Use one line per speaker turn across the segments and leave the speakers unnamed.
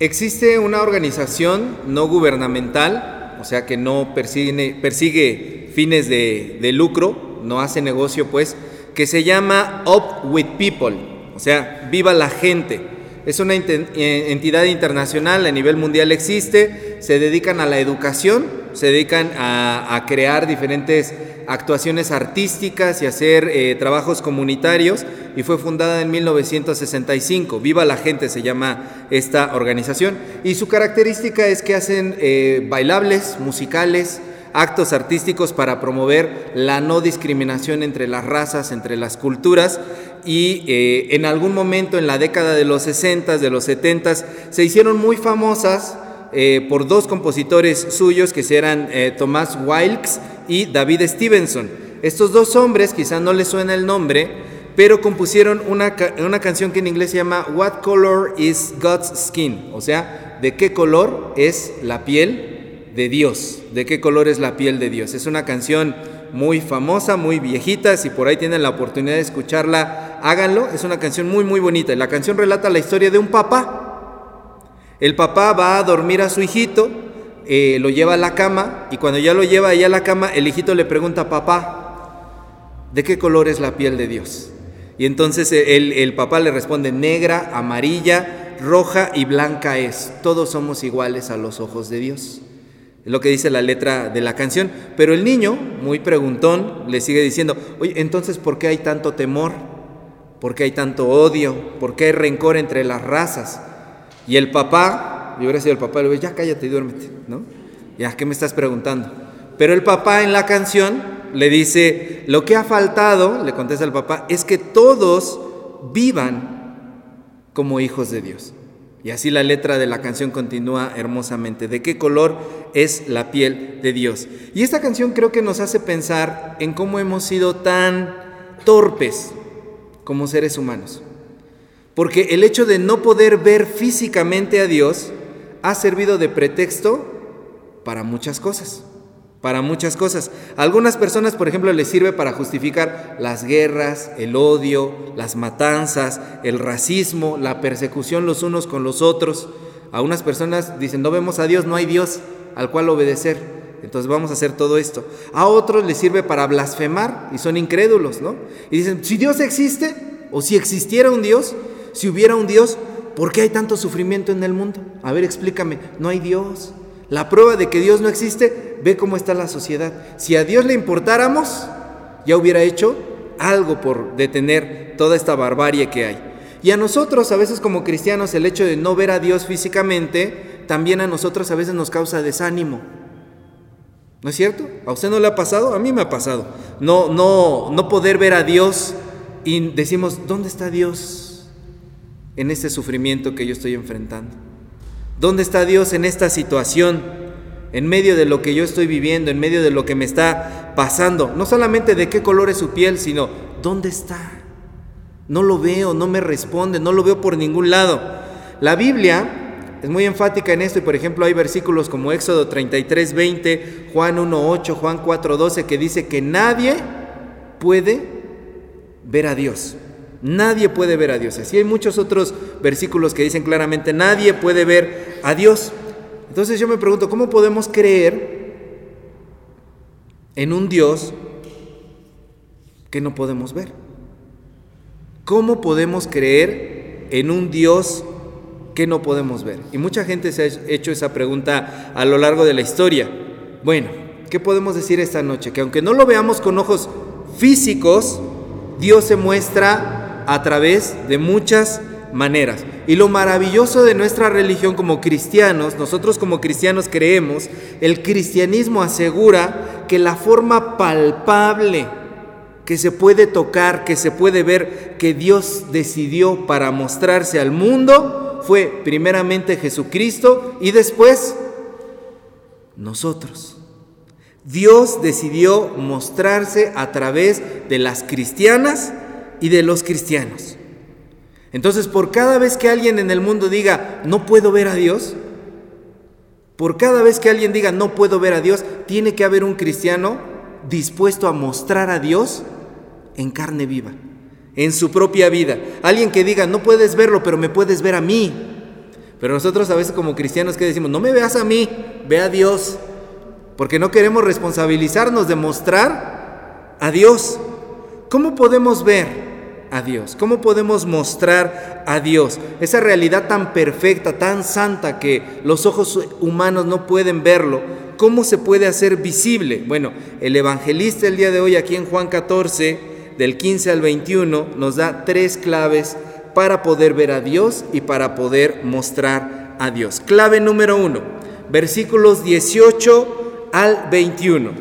Existe una organización no gubernamental, o sea que no persigue, fines de, de lucro, no hace negocio pues, que se llama Up with People, o sea, viva la gente. Es una eh, entidad internacional, a nivel mundial existe, se dedican a la educación, se dedican a, crear diferentes actuaciones artísticas y hacer eh, trabajos comunitarios y fue fundada en 1965. Viva la gente se llama esta organización y su característica es que hacen eh, bailables, musicales, actos artísticos para promover la no discriminación entre las razas, entre las culturas y eh, en algún momento en la década de los 60, de los 70 se hicieron muy famosas por dos compositores suyos que eran eh, Tomás Wilkes y David Stevenson. Estos dos hombres, quizá no les suena el nombre, pero compusieron una, una canción que en inglés se llama What Color is God's Skin? O sea, ¿de qué color es la piel de Dios. ¿De qué color es la piel de Dios? Es una canción muy famosa, muy viejita. Si por ahí tienen la oportunidad de escucharla, háganlo. Es una canción muy, muy bonita. La canción relata la historia de un papá. El papá va a dormir a su hijito, eh, lo lleva a la cama y cuando ya lo lleva allá a la cama, el hijito le pregunta, papá, ¿de qué color es la piel de Dios? Y entonces el, el papá le responde, negra, amarilla, roja y blanca es. Todos somos iguales a los ojos de Dios. Es lo que dice la letra de la canción. Pero el niño, muy preguntón, le sigue diciendo, oye, entonces, ¿por qué hay tanto temor? ¿Por qué hay tanto odio? ¿Por qué hay rencor entre las razas? Y el papá, yo hubiera sido el papá, le digo, ya cállate y duérmete, ¿no? Ya, ¿qué me estás preguntando? Pero el papá en la canción le dice, lo que ha faltado, le contesta el papá, es que todos vivan como hijos de Dios. Y así la letra de la canción continúa hermosamente. ¿De qué color es la piel de Dios? Y esta canción creo que nos hace pensar en cómo hemos sido tan torpes como seres humanos. Porque el hecho de no poder ver físicamente a Dios ha servido de pretexto para muchas cosas para muchas cosas. Algunas personas, por ejemplo, les sirve para justificar las guerras, el odio, las matanzas, el racismo, la persecución los unos con los otros. A unas personas dicen, no vemos a Dios, no hay Dios al cual obedecer. Entonces vamos a hacer todo esto. A otros les sirve para blasfemar y son incrédulos, ¿no? Y dicen, si Dios existe, o si existiera un Dios, si hubiera un Dios, ¿por qué hay tanto sufrimiento en el mundo? A ver, explícame, no hay Dios. La prueba de que Dios no existe, ve cómo está la sociedad. Si a Dios le importáramos, ya hubiera hecho algo por detener toda esta barbarie que hay. Y a nosotros, a veces como cristianos, el hecho de no ver a Dios físicamente, también a nosotros a veces nos causa desánimo. ¿No es cierto? ¿A usted no le ha pasado? A mí me ha pasado. No, no, no poder ver a Dios y decimos, ¿dónde está Dios en este sufrimiento que yo estoy enfrentando? ¿Dónde está Dios en esta situación? En medio de lo que yo estoy viviendo, en medio de lo que me está pasando. No solamente de qué color es su piel, sino ¿dónde está? No lo veo, no me responde, no lo veo por ningún lado. La Biblia es muy enfática en esto y por ejemplo hay versículos como Éxodo 33, 20, Juan 1, 8, Juan 4, 12 que dice que nadie puede ver a Dios. Nadie puede ver a Dios. Así hay muchos otros versículos que dicen claramente, nadie puede ver a Dios. Entonces yo me pregunto, ¿cómo podemos creer en un Dios que no podemos ver? ¿Cómo podemos creer en un Dios que no podemos ver? Y mucha gente se ha hecho esa pregunta a lo largo de la historia. Bueno, ¿qué podemos decir esta noche? Que aunque no lo veamos con ojos físicos, Dios se muestra a través de muchas maneras. Y lo maravilloso de nuestra religión como cristianos, nosotros como cristianos creemos, el cristianismo asegura que la forma palpable que se puede tocar, que se puede ver, que Dios decidió para mostrarse al mundo, fue primeramente Jesucristo y después nosotros. Dios decidió mostrarse a través de las cristianas y de los cristianos. Entonces, por cada vez que alguien en el mundo diga, no puedo ver a Dios, por cada vez que alguien diga, no puedo ver a Dios, tiene que haber un cristiano dispuesto a mostrar a Dios en carne viva, en su propia vida. Alguien que diga, no puedes verlo, pero me puedes ver a mí. Pero nosotros a veces como cristianos que decimos, no me veas a mí, ve a Dios, porque no queremos responsabilizarnos de mostrar a Dios. ¿Cómo podemos ver a Dios? ¿Cómo podemos mostrar a Dios? Esa realidad tan perfecta, tan santa que los ojos humanos no pueden verlo. ¿Cómo se puede hacer visible? Bueno, el evangelista el día de hoy aquí en Juan 14, del 15 al 21, nos da tres claves para poder ver a Dios y para poder mostrar a Dios. Clave número uno, versículos 18 al 21.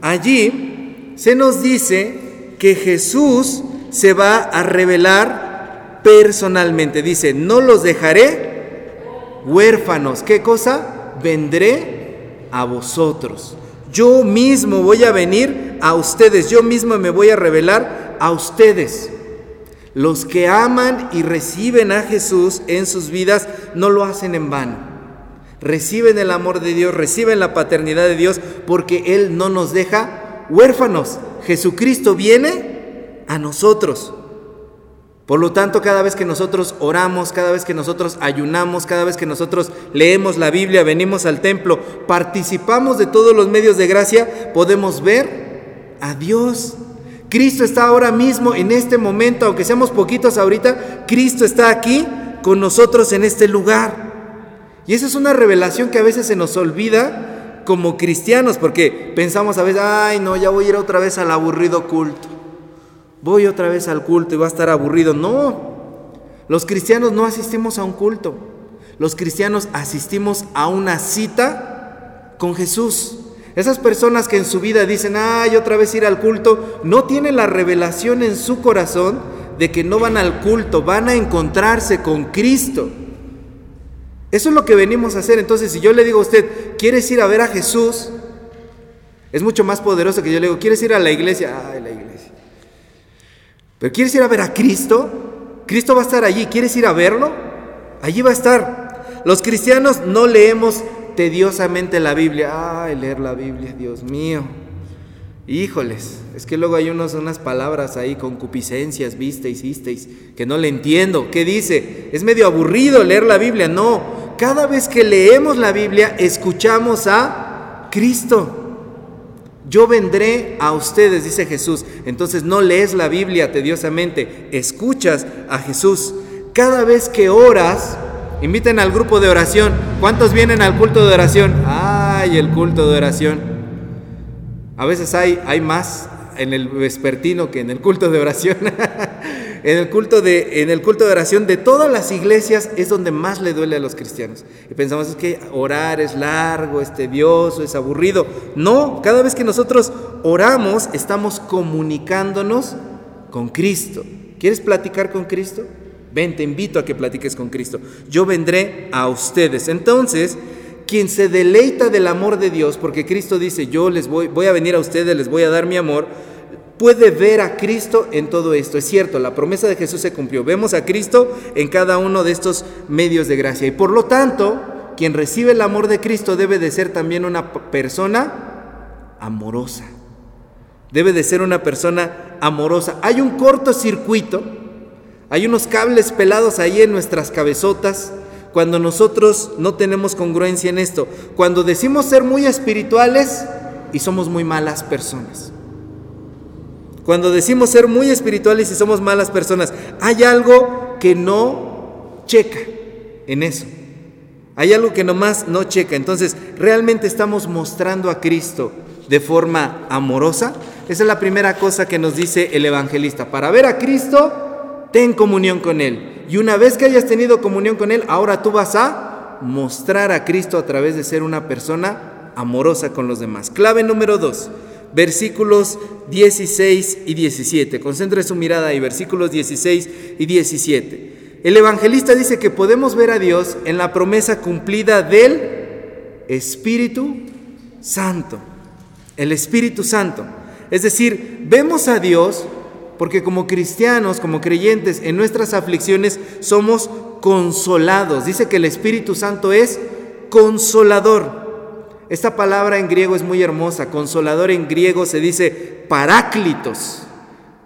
Allí se nos dice que Jesús se va a revelar personalmente. Dice, no los dejaré huérfanos. ¿Qué cosa? Vendré a vosotros. Yo mismo voy a venir a ustedes. Yo mismo me voy a revelar a ustedes. Los que aman y reciben a Jesús en sus vidas no lo hacen en vano. Reciben el amor de Dios, reciben la paternidad de Dios porque Él no nos deja huérfanos. Jesucristo viene a nosotros. Por lo tanto, cada vez que nosotros oramos, cada vez que nosotros ayunamos, cada vez que nosotros leemos la Biblia, venimos al templo, participamos de todos los medios de gracia, podemos ver a Dios. Cristo está ahora mismo, en este momento, aunque seamos poquitos ahorita, Cristo está aquí con nosotros en este lugar. Y esa es una revelación que a veces se nos olvida como cristianos, porque pensamos a veces, ay no, ya voy a ir otra vez al aburrido culto voy otra vez al culto y va a estar aburrido. No, los cristianos no asistimos a un culto. Los cristianos asistimos a una cita con Jesús. Esas personas que en su vida dicen, ay, otra vez ir al culto, no tienen la revelación en su corazón de que no van al culto, van a encontrarse con Cristo. Eso es lo que venimos a hacer. Entonces, si yo le digo a usted, ¿quieres ir a ver a Jesús? Es mucho más poderoso que yo le digo, ¿quieres ir a la iglesia? Ay, la iglesia. ¿Quieres ir a ver a Cristo? Cristo va a estar allí. ¿Quieres ir a verlo? Allí va a estar. Los cristianos no leemos tediosamente la Biblia. Ay, leer la Biblia, Dios mío. Híjoles, es que luego hay unos, unas palabras ahí, concupiscencias, viste, hicisteis, que no le entiendo. ¿Qué dice? Es medio aburrido leer la Biblia. No, cada vez que leemos la Biblia, escuchamos a Cristo. Yo vendré a ustedes, dice Jesús. Entonces no lees la Biblia tediosamente, escuchas a Jesús. Cada vez que oras, inviten al grupo de oración. ¿Cuántos vienen al culto de oración? Ay, el culto de oración. A veces hay, hay más en el vespertino que en el culto de oración. En el, culto de, en el culto de oración de todas las iglesias es donde más le duele a los cristianos. Y pensamos es que orar es largo, es tedioso, es aburrido. No, cada vez que nosotros oramos estamos comunicándonos con Cristo. ¿Quieres platicar con Cristo? Ven, te invito a que platiques con Cristo. Yo vendré a ustedes. Entonces, quien se deleita del amor de Dios, porque Cristo dice, yo les voy, voy a venir a ustedes, les voy a dar mi amor, puede ver a Cristo en todo esto. Es cierto, la promesa de Jesús se cumplió. Vemos a Cristo en cada uno de estos medios de gracia. Y por lo tanto, quien recibe el amor de Cristo debe de ser también una persona amorosa. Debe de ser una persona amorosa. Hay un cortocircuito, hay unos cables pelados ahí en nuestras cabezotas cuando nosotros no tenemos congruencia en esto. Cuando decimos ser muy espirituales y somos muy malas personas. Cuando decimos ser muy espirituales y somos malas personas, hay algo que no checa en eso. Hay algo que nomás no checa. Entonces, ¿realmente estamos mostrando a Cristo de forma amorosa? Esa es la primera cosa que nos dice el evangelista. Para ver a Cristo, ten comunión con Él. Y una vez que hayas tenido comunión con Él, ahora tú vas a mostrar a Cristo a través de ser una persona amorosa con los demás. Clave número dos versículos 16 y 17. Concentre su mirada ahí, versículos 16 y 17. El evangelista dice que podemos ver a Dios en la promesa cumplida del Espíritu Santo. El Espíritu Santo. Es decir, vemos a Dios porque como cristianos, como creyentes, en nuestras aflicciones somos consolados. Dice que el Espíritu Santo es consolador. Esta palabra en griego es muy hermosa. Consolador en griego se dice paráclitos.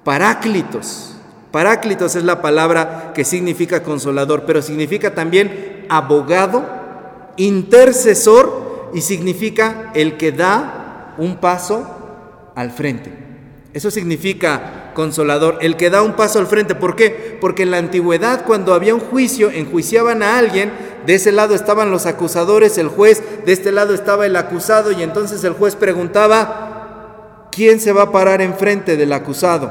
Paráclitos. Paráclitos es la palabra que significa consolador, pero significa también abogado, intercesor y significa el que da un paso al frente. Eso significa consolador, el que da un paso al frente. ¿Por qué? Porque en la antigüedad cuando había un juicio, enjuiciaban a alguien, de ese lado estaban los acusadores, el juez, de este lado estaba el acusado y entonces el juez preguntaba, ¿quién se va a parar enfrente del acusado?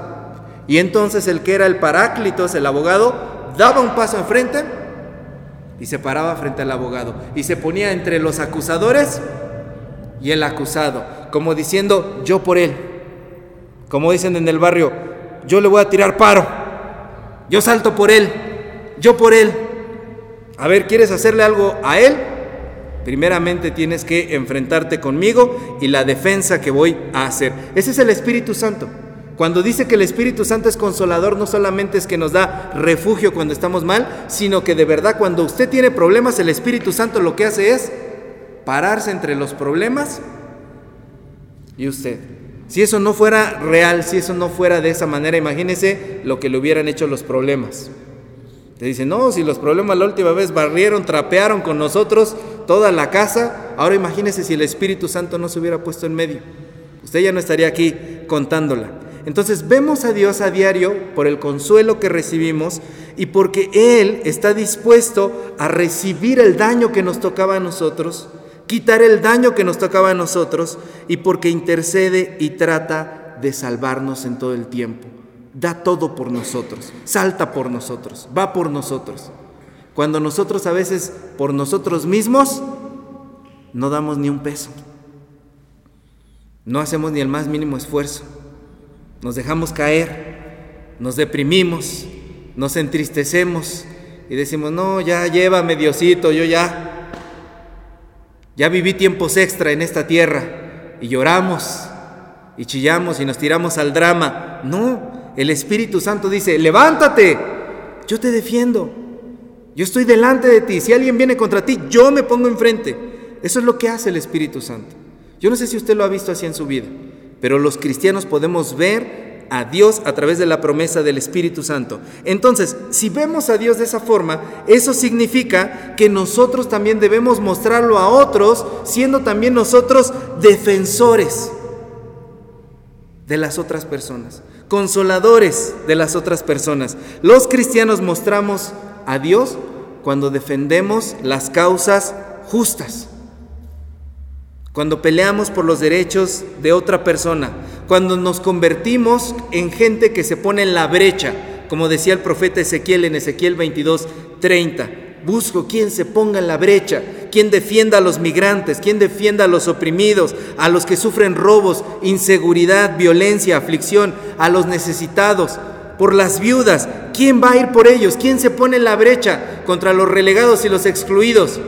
Y entonces el que era el paráclitos, el abogado, daba un paso enfrente y se paraba frente al abogado y se ponía entre los acusadores y el acusado, como diciendo, yo por él. Como dicen en el barrio, yo le voy a tirar paro, yo salto por él, yo por él. A ver, ¿quieres hacerle algo a él? Primeramente tienes que enfrentarte conmigo y la defensa que voy a hacer. Ese es el Espíritu Santo. Cuando dice que el Espíritu Santo es consolador, no solamente es que nos da refugio cuando estamos mal, sino que de verdad cuando usted tiene problemas, el Espíritu Santo lo que hace es pararse entre los problemas y usted. Si eso no fuera real, si eso no fuera de esa manera, imagínese lo que le hubieran hecho los problemas. Te dicen, no, si los problemas la última vez barrieron, trapearon con nosotros toda la casa, ahora imagínese si el Espíritu Santo no se hubiera puesto en medio. Usted ya no estaría aquí contándola. Entonces vemos a Dios a diario por el consuelo que recibimos y porque Él está dispuesto a recibir el daño que nos tocaba a nosotros, quitar el daño que nos tocaba a nosotros y porque intercede y trata de salvarnos en todo el tiempo. Da todo por nosotros, salta por nosotros, va por nosotros. Cuando nosotros a veces por nosotros mismos no damos ni un peso, no hacemos ni el más mínimo esfuerzo nos dejamos caer, nos deprimimos, nos entristecemos y decimos, no, ya llévame Diosito, yo ya, ya viví tiempos extra en esta tierra y lloramos y chillamos y nos tiramos al drama. No, el Espíritu Santo dice, levántate, yo te defiendo, yo estoy delante de ti, si alguien viene contra ti, yo me pongo enfrente. Eso es lo que hace el Espíritu Santo. Yo no sé si usted lo ha visto así en su vida. Pero los cristianos podemos ver a Dios a través de la promesa del Espíritu Santo. Entonces, si vemos a Dios de esa forma, eso significa que nosotros también debemos mostrarlo a otros, siendo también nosotros defensores de las otras personas, consoladores de las otras personas. Los cristianos mostramos a Dios cuando defendemos las causas justas cuando peleamos por los derechos de otra persona, cuando nos convertimos en gente que se pone en la brecha, como decía el profeta Ezequiel en Ezequiel 22, 30. Busco quien se ponga en la brecha, quien defienda a los migrantes, quien defienda a los oprimidos, a los que sufren robos, inseguridad, violencia, aflicción, a los necesitados, por las viudas. ¿Quién va a ir por ellos? ¿Quién se pone en la brecha contra los relegados y los excluidos?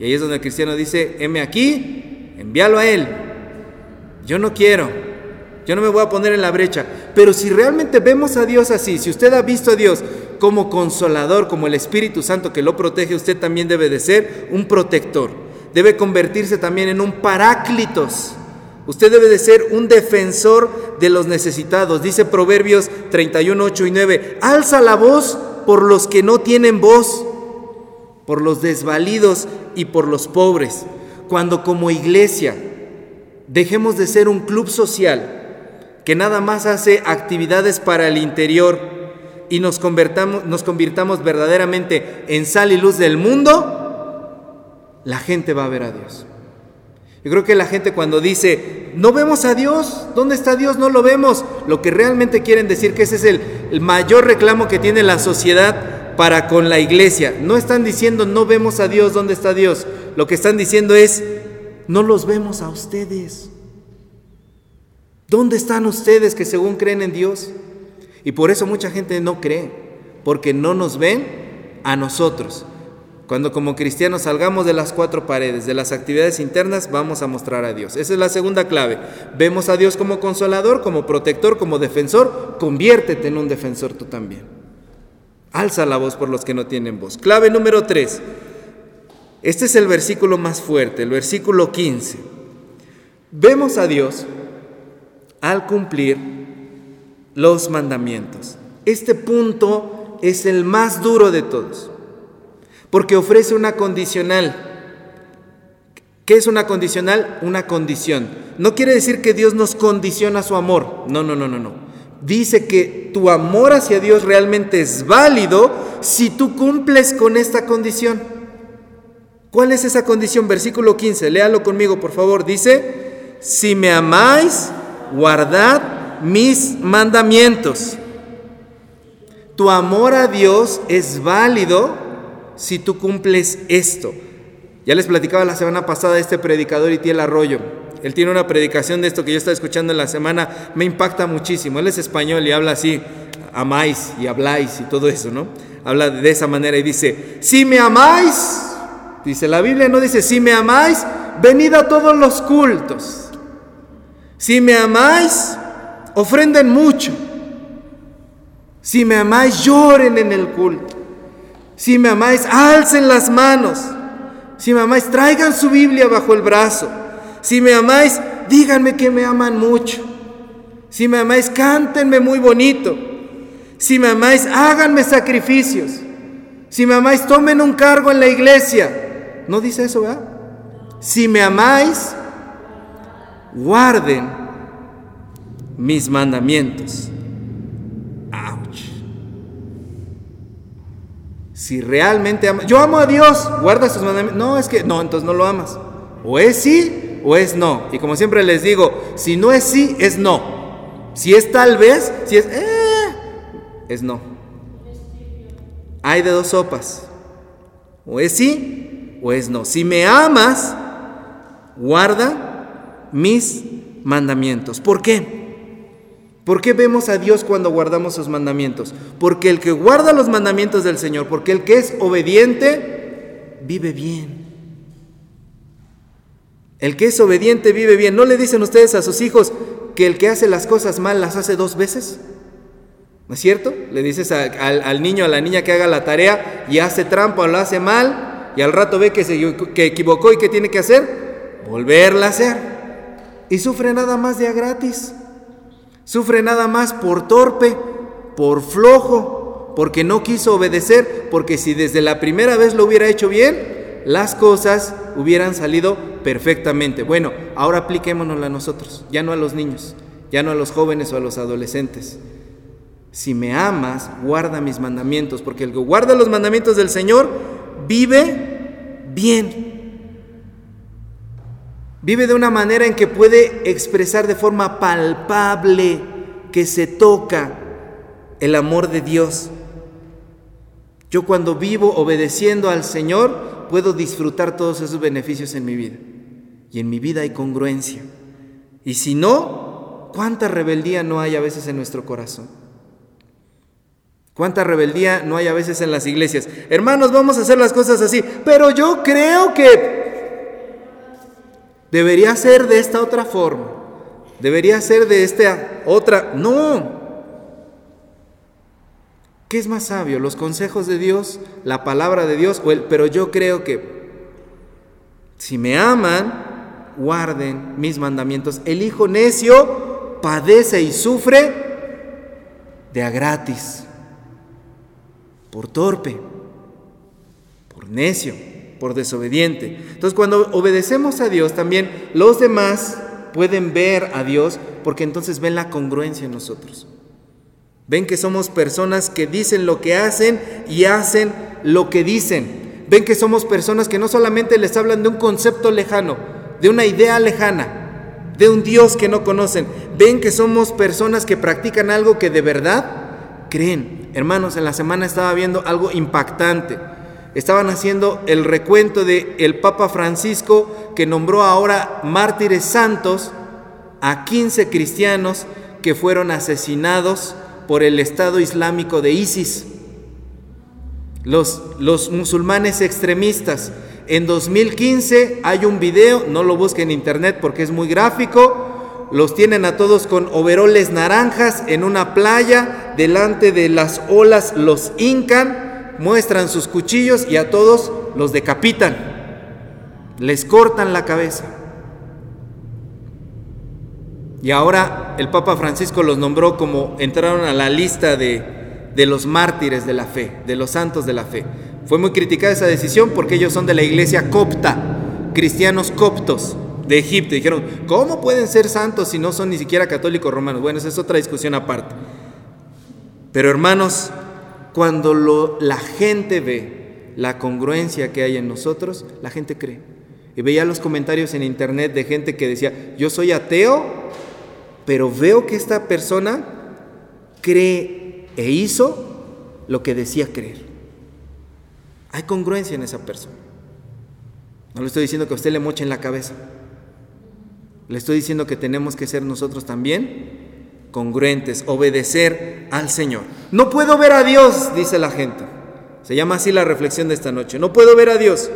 Y ahí es donde el cristiano dice, heme aquí, envíalo a él. Yo no quiero, yo no me voy a poner en la brecha. Pero si realmente vemos a Dios así, si usted ha visto a Dios como consolador, como el Espíritu Santo que lo protege, usted también debe de ser un protector. Debe convertirse también en un paráclitos. Usted debe de ser un defensor de los necesitados. Dice Proverbios 31, 8 y 9, alza la voz por los que no tienen voz, por los desvalidos y por los pobres, cuando como iglesia dejemos de ser un club social que nada más hace actividades para el interior y nos convertamos, nos convirtamos verdaderamente en sal y luz del mundo, la gente va a ver a Dios. Yo creo que la gente cuando dice, no vemos a Dios, ¿dónde está Dios? No lo vemos. Lo que realmente quieren decir que ese es el mayor reclamo que tiene la sociedad para con la iglesia. No están diciendo no vemos a Dios, ¿dónde está Dios? Lo que están diciendo es no los vemos a ustedes. ¿Dónde están ustedes que según creen en Dios? Y por eso mucha gente no cree, porque no nos ven a nosotros. Cuando como cristianos salgamos de las cuatro paredes, de las actividades internas, vamos a mostrar a Dios. Esa es la segunda clave. Vemos a Dios como consolador, como protector, como defensor. Conviértete en un defensor tú también. Alza la voz por los que no tienen voz. Clave número 3. Este es el versículo más fuerte, el versículo 15. Vemos a Dios al cumplir los mandamientos. Este punto es el más duro de todos. Porque ofrece una condicional. ¿Qué es una condicional? Una condición. No quiere decir que Dios nos condiciona su amor. No, no, no, no, no. Dice que tu amor hacia Dios realmente es válido si tú cumples con esta condición. ¿Cuál es esa condición? Versículo 15, léalo conmigo, por favor. Dice, si me amáis, guardad mis mandamientos. Tu amor a Dios es válido si tú cumples esto. Ya les platicaba la semana pasada este predicador Itiel Arroyo. Él tiene una predicación de esto que yo estaba escuchando en la semana, me impacta muchísimo. Él es español y habla así, amáis y habláis y todo eso, ¿no? Habla de esa manera y dice, si me amáis, dice la Biblia, no dice, si me amáis, venid a todos los cultos. Si me amáis, ofrenden mucho. Si me amáis, lloren en el culto. Si me amáis, alcen las manos. Si me amáis, traigan su Biblia bajo el brazo. Si me amáis, díganme que me aman mucho. Si me amáis, cántenme muy bonito. Si me amáis, háganme sacrificios. Si me amáis, tomen un cargo en la iglesia. ¿No dice eso, verdad? Si me amáis, guarden mis mandamientos. Si realmente amas, yo amo a Dios, guarda sus mandamientos. No, es que no, entonces no lo amas. O es sí o es no. Y como siempre les digo, si no es sí, es no. Si es tal vez, si es eh, es no. Hay de dos sopas. O es sí o es no. Si me amas, guarda mis mandamientos. ¿Por qué? ¿Por qué vemos a Dios cuando guardamos sus mandamientos? Porque el que guarda los mandamientos del Señor, porque el que es obediente, vive bien. El que es obediente vive bien. ¿No le dicen ustedes a sus hijos que el que hace las cosas mal las hace dos veces? ¿No es cierto? Le dices al, niño, a la niña que haga la tarea y hace trampa o lo hace mal y al rato ve que se que equivocó y que tiene que hacer, volverla a hacer. Y sufre nada más de a gratis. Sufre nada más por torpe, por flojo, porque no quiso obedecer, porque si desde la primera vez lo hubiera hecho bien, las cosas hubieran salido perfectamente. Bueno, ahora apliquémonosla a nosotros, ya no a los niños, ya no a los jóvenes o a los adolescentes. Si me amas, guarda mis mandamientos, porque el que guarda los mandamientos del Señor vive bien. Vive de una manera en que puede expresar de forma palpable, que se toca el amor de Dios. Yo cuando vivo obedeciendo al Señor puedo disfrutar todos esos beneficios en mi vida. Y en mi vida hay congruencia. Y si no, ¿cuánta rebeldía no hay a veces en nuestro corazón? ¿Cuánta rebeldía no hay a veces en las iglesias? Hermanos, vamos a hacer las cosas así, pero yo creo que Debería ser de esta otra forma. Debería ser de esta otra. No. ¿Qué es más sabio? ¿Los consejos de Dios? ¿La palabra de Dios? Pero yo creo que si me aman, guarden mis mandamientos. El hijo necio padece y sufre de a gratis, por torpe, por necio por desobediente. Entonces cuando obedecemos a Dios, también los demás pueden ver a Dios porque entonces ven la congruencia en nosotros. Ven que somos personas que dicen lo que hacen y hacen lo que dicen. Ven que somos personas que no solamente les hablan de un concepto lejano, de una idea lejana, de un Dios que no conocen. Ven que somos personas que practican algo que de verdad creen. Hermanos, en la semana estaba viendo algo impactante estaban haciendo el recuento de el Papa Francisco que nombró ahora mártires santos a 15 cristianos que fueron asesinados por el Estado Islámico de ISIS. Los, los musulmanes extremistas. En 2015 hay un video, no lo busquen en internet porque es muy gráfico, los tienen a todos con overoles naranjas en una playa, delante de las olas los hincan muestran sus cuchillos y a todos los decapitan, les cortan la cabeza. Y ahora el Papa Francisco los nombró como entraron a la lista de, de los mártires de la fe, de los santos de la fe. Fue muy criticada esa decisión porque ellos son de la iglesia copta, cristianos coptos de Egipto. Dijeron, ¿cómo pueden ser santos si no son ni siquiera católicos romanos? Bueno, esa es otra discusión aparte. Pero hermanos, cuando la gente ve la congruencia que hay en nosotros, la gente cree. Y veía los comentarios en internet de gente que decía, yo soy ateo, pero veo que esta persona cree e hizo lo que decía creer. Hay congruencia en esa persona. No le estoy diciendo que a usted le moche en la cabeza. Le estoy diciendo que tenemos que ser nosotros también congruentes, obedecer al Señor. No puedo ver a Dios, dice la gente. Se llama así la reflexión de esta noche. No puedo ver a Dios.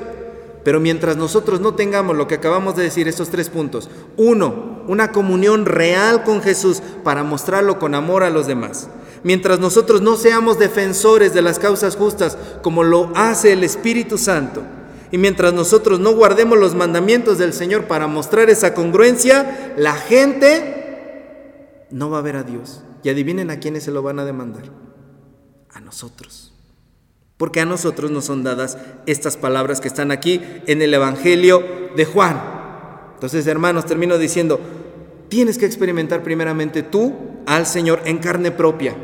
Pero mientras nosotros no tengamos lo que acabamos de decir, estos tres puntos. Uno, una comunión real con Jesús para mostrarlo con amor a los demás. Mientras nosotros no seamos defensores de las causas justas como lo hace el Espíritu Santo. Y mientras nosotros no guardemos los mandamientos del Señor para mostrar esa congruencia, la gente no va a ver a Dios. Y adivinen a quiénes se lo van a demandar. A nosotros porque a nosotros nos son dadas estas palabras que están aquí en el Evangelio de Juan. Entonces, hermanos, termino diciendo, tienes que experimentar primeramente tú al Señor en carne propia,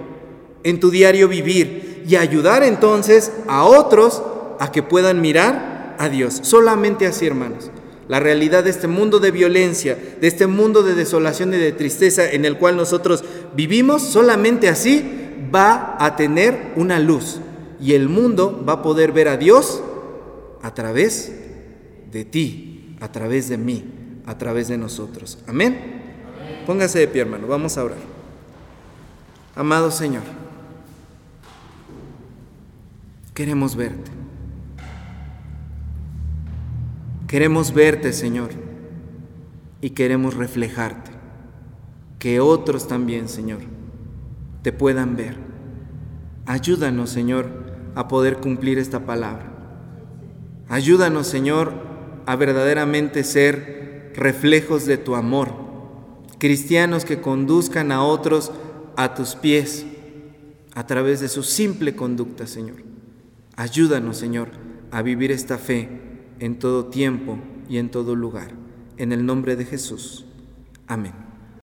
en tu diario vivir y ayudar entonces a otros a que puedan mirar a Dios. Solamente así, hermanos. La realidad de este mundo de violencia, de este mundo de desolación y de tristeza en el cual nosotros vivimos, solamente así va a tener una luz y el mundo va a poder ver a Dios a través de ti, a través de mí, a través de nosotros. Amén. Póngase de pie, hermano, vamos a orar. Amado Señor, queremos verte. Queremos verte, Señor, y queremos reflejarte. Que otros también, Señor, te puedan ver. Ayúdanos, Señor, a poder cumplir esta palabra. Ayúdanos, Señor, a verdaderamente ser reflejos de tu amor, cristianos que conduzcan a otros a tus pies a través de su simple conducta, Señor. Ayúdanos, Señor, a vivir esta fe en todo tiempo y en todo lugar. En el nombre de Jesús. Amén.